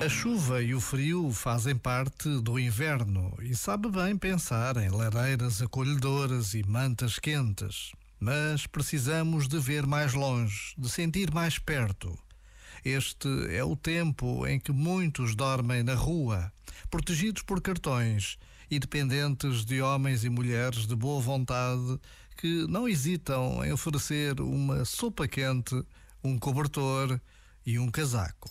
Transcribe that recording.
A chuva e o frio fazem parte do inverno e sabe bem pensar em lareiras acolhedoras e mantas quentes. Mas precisamos de ver mais longe, de sentir mais perto. Este é o tempo em que muitos dormem na rua, protegidos por cartões e dependentes de homens e mulheres de boa vontade que não hesitam em oferecer uma sopa quente, um cobertor e um casaco.